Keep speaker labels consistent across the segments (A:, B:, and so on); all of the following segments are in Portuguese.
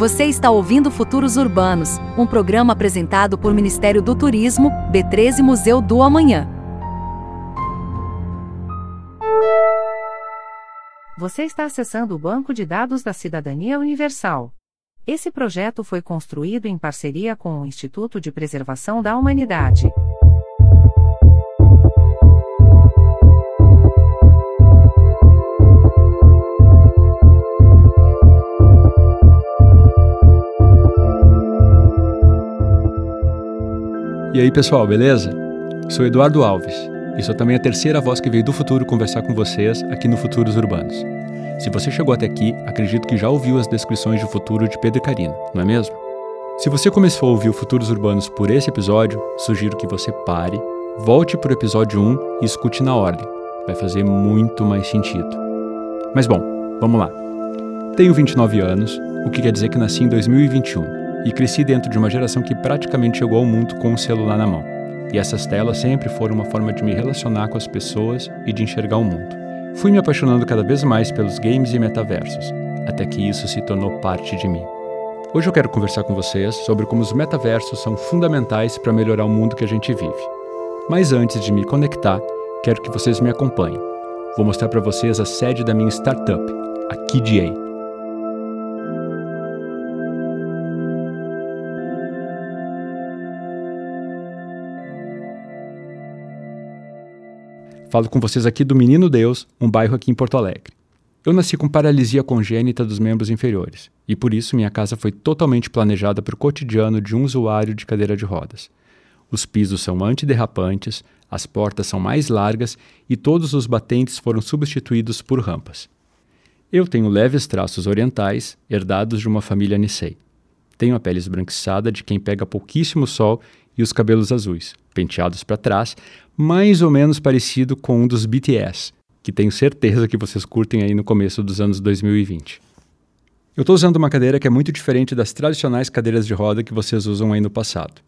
A: Você está ouvindo Futuros Urbanos, um programa apresentado por Ministério do Turismo, B13 Museu do Amanhã.
B: Você está acessando o Banco de Dados da Cidadania Universal. Esse projeto foi construído em parceria com o Instituto de Preservação da Humanidade.
C: E aí, pessoal, beleza? Sou Eduardo Alves e sou também a terceira voz que veio do futuro conversar com vocês aqui no Futuros Urbanos. Se você chegou até aqui, acredito que já ouviu as descrições de futuro de Pedro e Karina, não é mesmo? Se você começou a ouvir o Futuros Urbanos por esse episódio, sugiro que você pare, volte para o episódio 1 e escute na ordem. Vai fazer muito mais sentido. Mas bom, vamos lá. Tenho 29 anos, o que quer dizer que nasci em 2021 e cresci dentro de uma geração que praticamente chegou ao mundo com o celular na mão. E essas telas sempre foram uma forma de me relacionar com as pessoas e de enxergar o mundo. Fui me apaixonando cada vez mais pelos games e metaversos, até que isso se tornou parte de mim. Hoje eu quero conversar com vocês sobre como os metaversos são fundamentais para melhorar o mundo que a gente vive. Mas antes de me conectar, quero que vocês me acompanhem. Vou mostrar para vocês a sede da minha startup, a KDA. Falo com vocês aqui do Menino Deus, um bairro aqui em Porto Alegre. Eu nasci com paralisia congênita dos membros inferiores, e por isso minha casa foi totalmente planejada para o cotidiano de um usuário de cadeira de rodas. Os pisos são antiderrapantes, as portas são mais largas e todos os batentes foram substituídos por rampas. Eu tenho leves traços orientais, herdados de uma família Nisei. Tenho a pele esbranquiçada de quem pega pouquíssimo sol e os cabelos azuis, penteados para trás, mais ou menos parecido com um dos BTS, que tenho certeza que vocês curtem aí no começo dos anos 2020. Eu estou usando uma cadeira que é muito diferente das tradicionais cadeiras de roda que vocês usam aí no passado.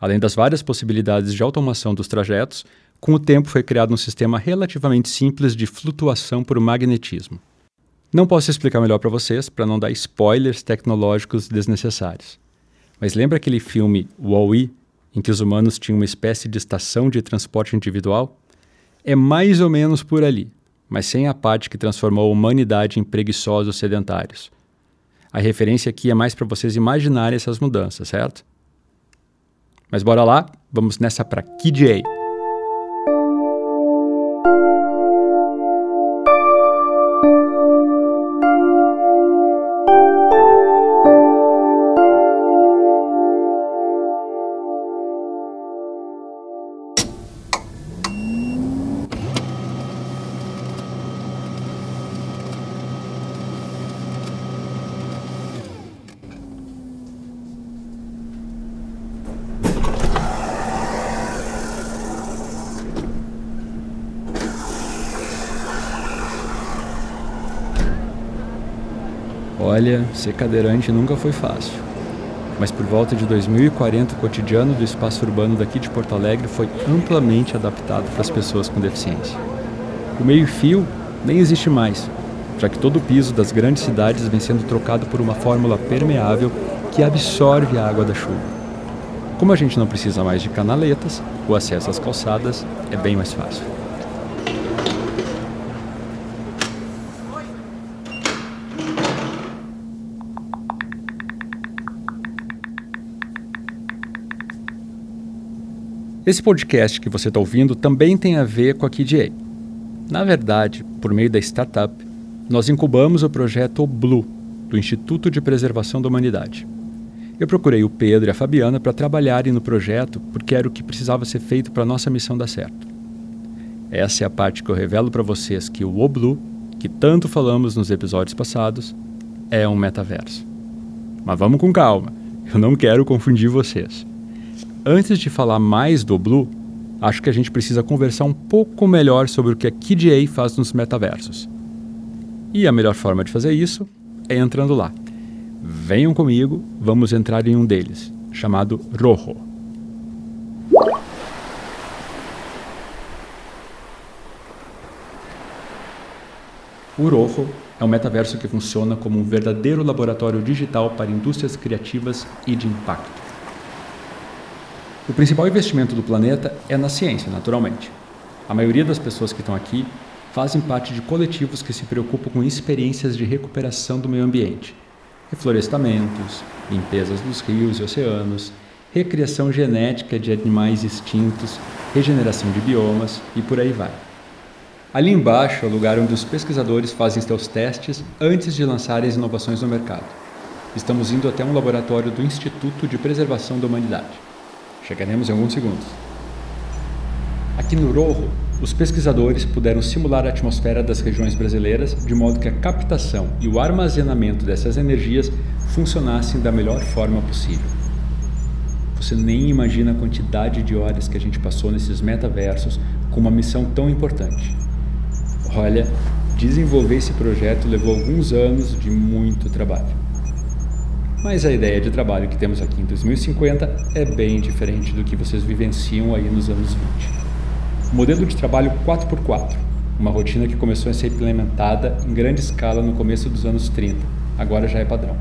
C: Além das várias possibilidades de automação dos trajetos, com o tempo foi criado um sistema relativamente simples de flutuação por magnetismo. Não posso explicar melhor para vocês para não dar spoilers tecnológicos desnecessários. Mas lembra aquele filme Wall-E em que os humanos tinham uma espécie de estação de transporte individual, é mais ou menos por ali, mas sem a parte que transformou a humanidade em preguiçosos sedentários. A referência aqui é mais para vocês imaginarem essas mudanças, certo? Mas bora lá, vamos nessa para KJ. Olha, ser cadeirante nunca foi fácil. Mas por volta de 2040, o cotidiano do espaço urbano daqui de Porto Alegre foi amplamente adaptado para as pessoas com deficiência. O meio-fio nem existe mais, já que todo o piso das grandes cidades vem sendo trocado por uma fórmula permeável que absorve a água da chuva. Como a gente não precisa mais de canaletas, o acesso às calçadas é bem mais fácil. Esse podcast que você está ouvindo também tem a ver com a KDA. Na verdade, por meio da startup, nós incubamos o projeto Blue, do Instituto de Preservação da Humanidade. Eu procurei o Pedro e a Fabiana para trabalharem no projeto porque era o que precisava ser feito para a nossa missão dar certo. Essa é a parte que eu revelo para vocês que o Oblu, que tanto falamos nos episódios passados, é um metaverso. Mas vamos com calma, eu não quero confundir vocês. Antes de falar mais do Blue, acho que a gente precisa conversar um pouco melhor sobre o que a KDA faz nos metaversos. E a melhor forma de fazer isso é entrando lá. Venham comigo, vamos entrar em um deles, chamado Rojo. O Rojo É um metaverso que funciona como um verdadeiro laboratório digital para indústrias criativas e de impacto. O principal investimento do planeta é na ciência, naturalmente. A maioria das pessoas que estão aqui fazem parte de coletivos que se preocupam com experiências de recuperação do meio ambiente, reflorestamentos, limpezas dos rios e oceanos, recriação genética de animais extintos, regeneração de biomas e por aí vai. Ali embaixo é o lugar onde os pesquisadores fazem seus testes antes de lançarem as inovações no mercado. Estamos indo até um laboratório do Instituto de Preservação da Humanidade. Chegaremos em alguns segundos. Aqui no Rojo, os pesquisadores puderam simular a atmosfera das regiões brasileiras de modo que a captação e o armazenamento dessas energias funcionassem da melhor forma possível. Você nem imagina a quantidade de horas que a gente passou nesses metaversos com uma missão tão importante. Olha, desenvolver esse projeto levou alguns anos de muito trabalho. Mas a ideia de trabalho que temos aqui em 2050 é bem diferente do que vocês vivenciam aí nos anos 20. Modelo de trabalho 4x4, uma rotina que começou a ser implementada em grande escala no começo dos anos 30, agora já é padrão.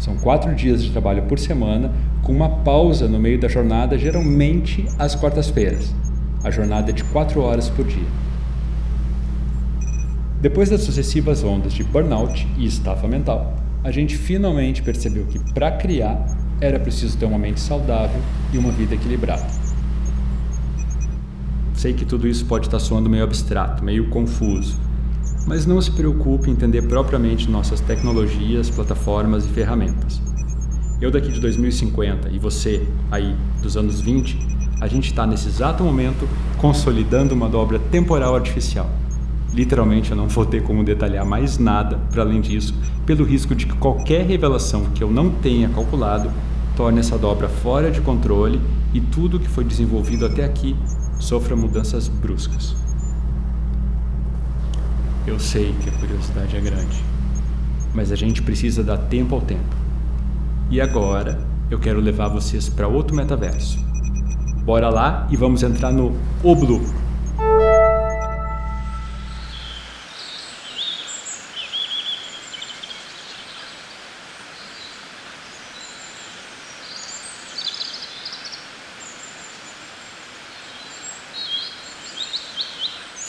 C: São quatro dias de trabalho por semana, com uma pausa no meio da jornada, geralmente às quartas-feiras. A jornada é de quatro horas por dia. Depois das sucessivas ondas de burnout e estafa mental, a gente finalmente percebeu que para criar era preciso ter uma mente saudável e uma vida equilibrada. Sei que tudo isso pode estar soando meio abstrato, meio confuso, mas não se preocupe em entender propriamente nossas tecnologias, plataformas e ferramentas. Eu daqui de 2050 e você aí dos anos 20, a gente está nesse exato momento consolidando uma dobra temporal artificial. Literalmente eu não vou ter como detalhar mais nada para além disso, pelo risco de que qualquer revelação que eu não tenha calculado torne essa dobra fora de controle e tudo que foi desenvolvido até aqui sofra mudanças bruscas. Eu sei que a curiosidade é grande, mas a gente precisa dar tempo ao tempo. E agora eu quero levar vocês para outro metaverso. Bora lá e vamos entrar no Oblu.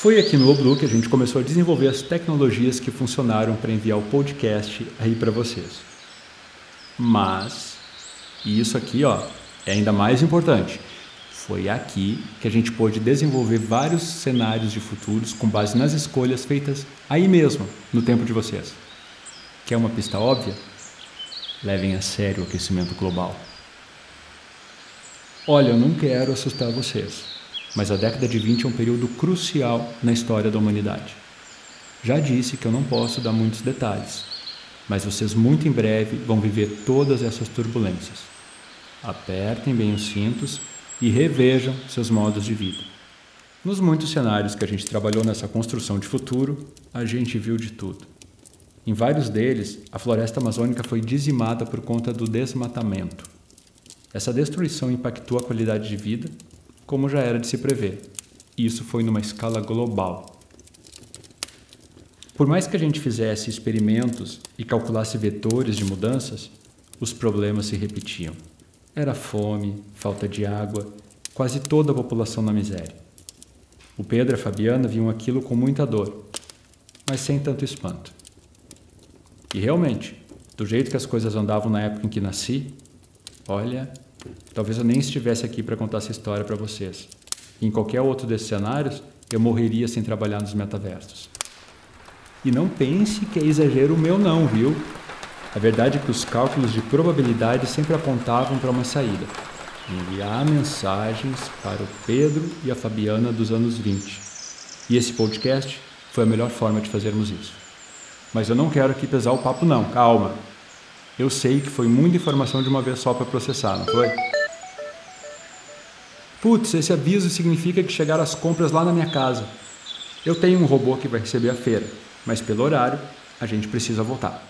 C: Foi aqui no Oblu que a gente começou a desenvolver as tecnologias que funcionaram para enviar o podcast aí para vocês. Mas, e isso aqui ó, é ainda mais importante, foi aqui que a gente pôde desenvolver vários cenários de futuros com base nas escolhas feitas aí mesmo, no tempo de vocês. Quer uma pista óbvia? Levem a sério o aquecimento global. Olha, eu não quero assustar vocês, mas a década de 20 é um período crucial na história da humanidade. Já disse que eu não posso dar muitos detalhes, mas vocês muito em breve vão viver todas essas turbulências. Apertem bem os cintos e revejam seus modos de vida. Nos muitos cenários que a gente trabalhou nessa construção de futuro, a gente viu de tudo. Em vários deles, a floresta amazônica foi dizimada por conta do desmatamento. Essa destruição impactou a qualidade de vida como já era de se prever. Isso foi numa escala global. Por mais que a gente fizesse experimentos e calculasse vetores de mudanças, os problemas se repetiam. Era fome, falta de água, quase toda a população na miséria. O Pedro e a Fabiana viam aquilo com muita dor, mas sem tanto espanto. E realmente, do jeito que as coisas andavam na época em que nasci, olha, Talvez eu nem estivesse aqui para contar essa história para vocês. Em qualquer outro desses cenários, eu morreria sem trabalhar nos metaversos. E não pense que é exagero meu não, viu? A verdade é que os cálculos de probabilidade sempre apontavam para uma saída. Enviar mensagens para o Pedro e a Fabiana dos anos 20. E esse podcast foi a melhor forma de fazermos isso. Mas eu não quero aqui pesar o papo não, calma. Eu sei que foi muita informação de uma vez só para processar, não foi? Putz, esse aviso significa que chegaram as compras lá na minha casa. Eu tenho um robô que vai receber a feira, mas pelo horário a gente precisa voltar.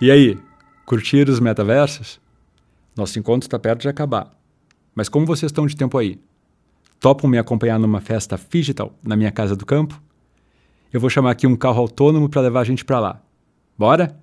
C: E aí, curtiram os metaversos? Nosso encontro está perto de acabar. Mas como vocês estão de tempo aí? Topam me acompanhar numa festa digital na minha casa do campo? Eu vou chamar aqui um carro autônomo para levar a gente para lá. Bora?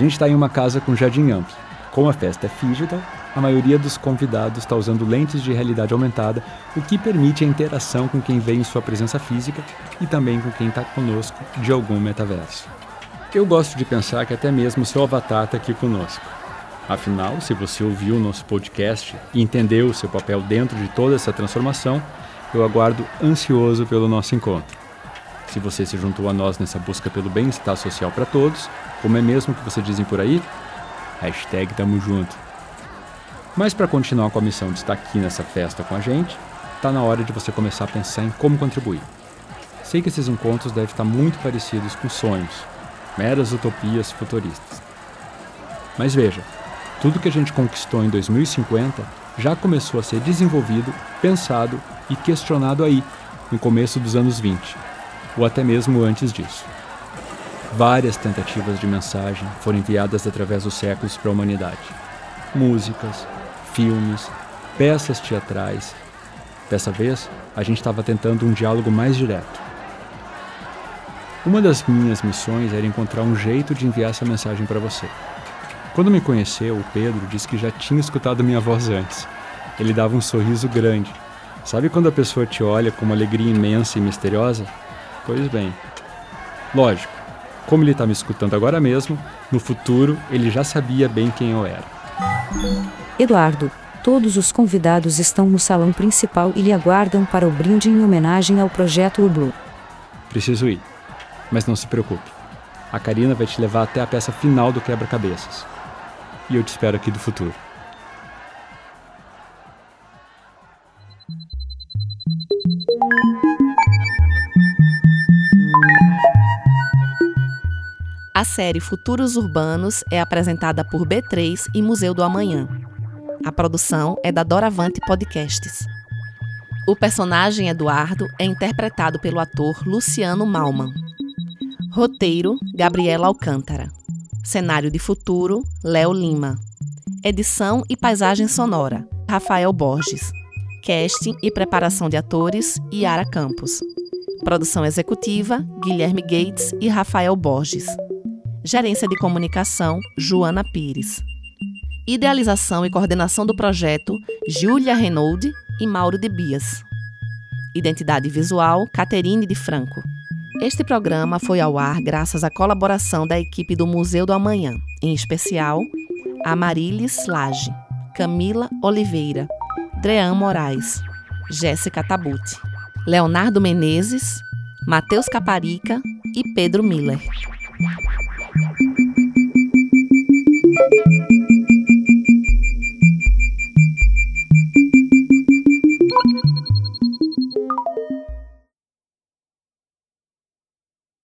C: Gente está em uma casa com jardim amplo. Como a festa é digital, a maioria dos convidados está usando lentes de realidade aumentada, o que permite a interação com quem vem em sua presença física e também com quem está conosco de algum metaverso. Eu gosto de pensar que até mesmo seu avatar está aqui conosco. Afinal, se você ouviu o nosso podcast e entendeu o seu papel dentro de toda essa transformação, eu aguardo ansioso pelo nosso encontro. Se você se juntou a nós nessa busca pelo bem-estar social para todos, como é mesmo que vocês dizem por aí? Hashtag tamo junto. Mas para continuar com a missão de estar aqui nessa festa com a gente, tá na hora de você começar a pensar em como contribuir. Sei que esses encontros devem estar muito parecidos com sonhos, meras utopias futuristas. Mas veja, tudo que a gente conquistou em 2050 já começou a ser desenvolvido, pensado e questionado aí, no começo dos anos 20 ou até mesmo antes disso. Várias tentativas de mensagem foram enviadas através dos séculos para a humanidade. Músicas, filmes, peças teatrais. Dessa vez, a gente estava tentando um diálogo mais direto. Uma das minhas missões era encontrar um jeito de enviar essa mensagem para você. Quando me conheceu, o Pedro disse que já tinha escutado minha voz antes. Ele dava um sorriso grande. Sabe quando a pessoa te olha com uma alegria imensa e misteriosa? Pois bem. Lógico, como ele está me escutando agora mesmo, no futuro ele já sabia bem quem eu era.
D: Eduardo, todos os convidados estão no salão principal e lhe aguardam para o brinde em homenagem ao projeto Urblue.
C: Preciso ir, mas não se preocupe. A Karina vai te levar até a peça final do quebra-cabeças. E eu te espero aqui do futuro.
E: A série Futuros Urbanos é apresentada por B3 e Museu do Amanhã. A produção é da Doravante Podcasts. O personagem Eduardo é interpretado pelo ator Luciano Malman. Roteiro: Gabriela Alcântara. Cenário de futuro: Léo Lima. Edição e paisagem sonora: Rafael Borges. Casting e preparação de atores: Yara Campos. Produção executiva: Guilherme Gates e Rafael Borges. Gerência de Comunicação, Joana Pires. Idealização e coordenação do projeto, Júlia Renaud e Mauro de Bias. Identidade visual, Caterine de Franco. Este programa foi ao ar graças à colaboração da equipe do Museu do Amanhã, em especial Amarilis Lage, Camila Oliveira, Drean Moraes, Jéssica Tabuti, Leonardo Menezes, Matheus Caparica e Pedro Miller.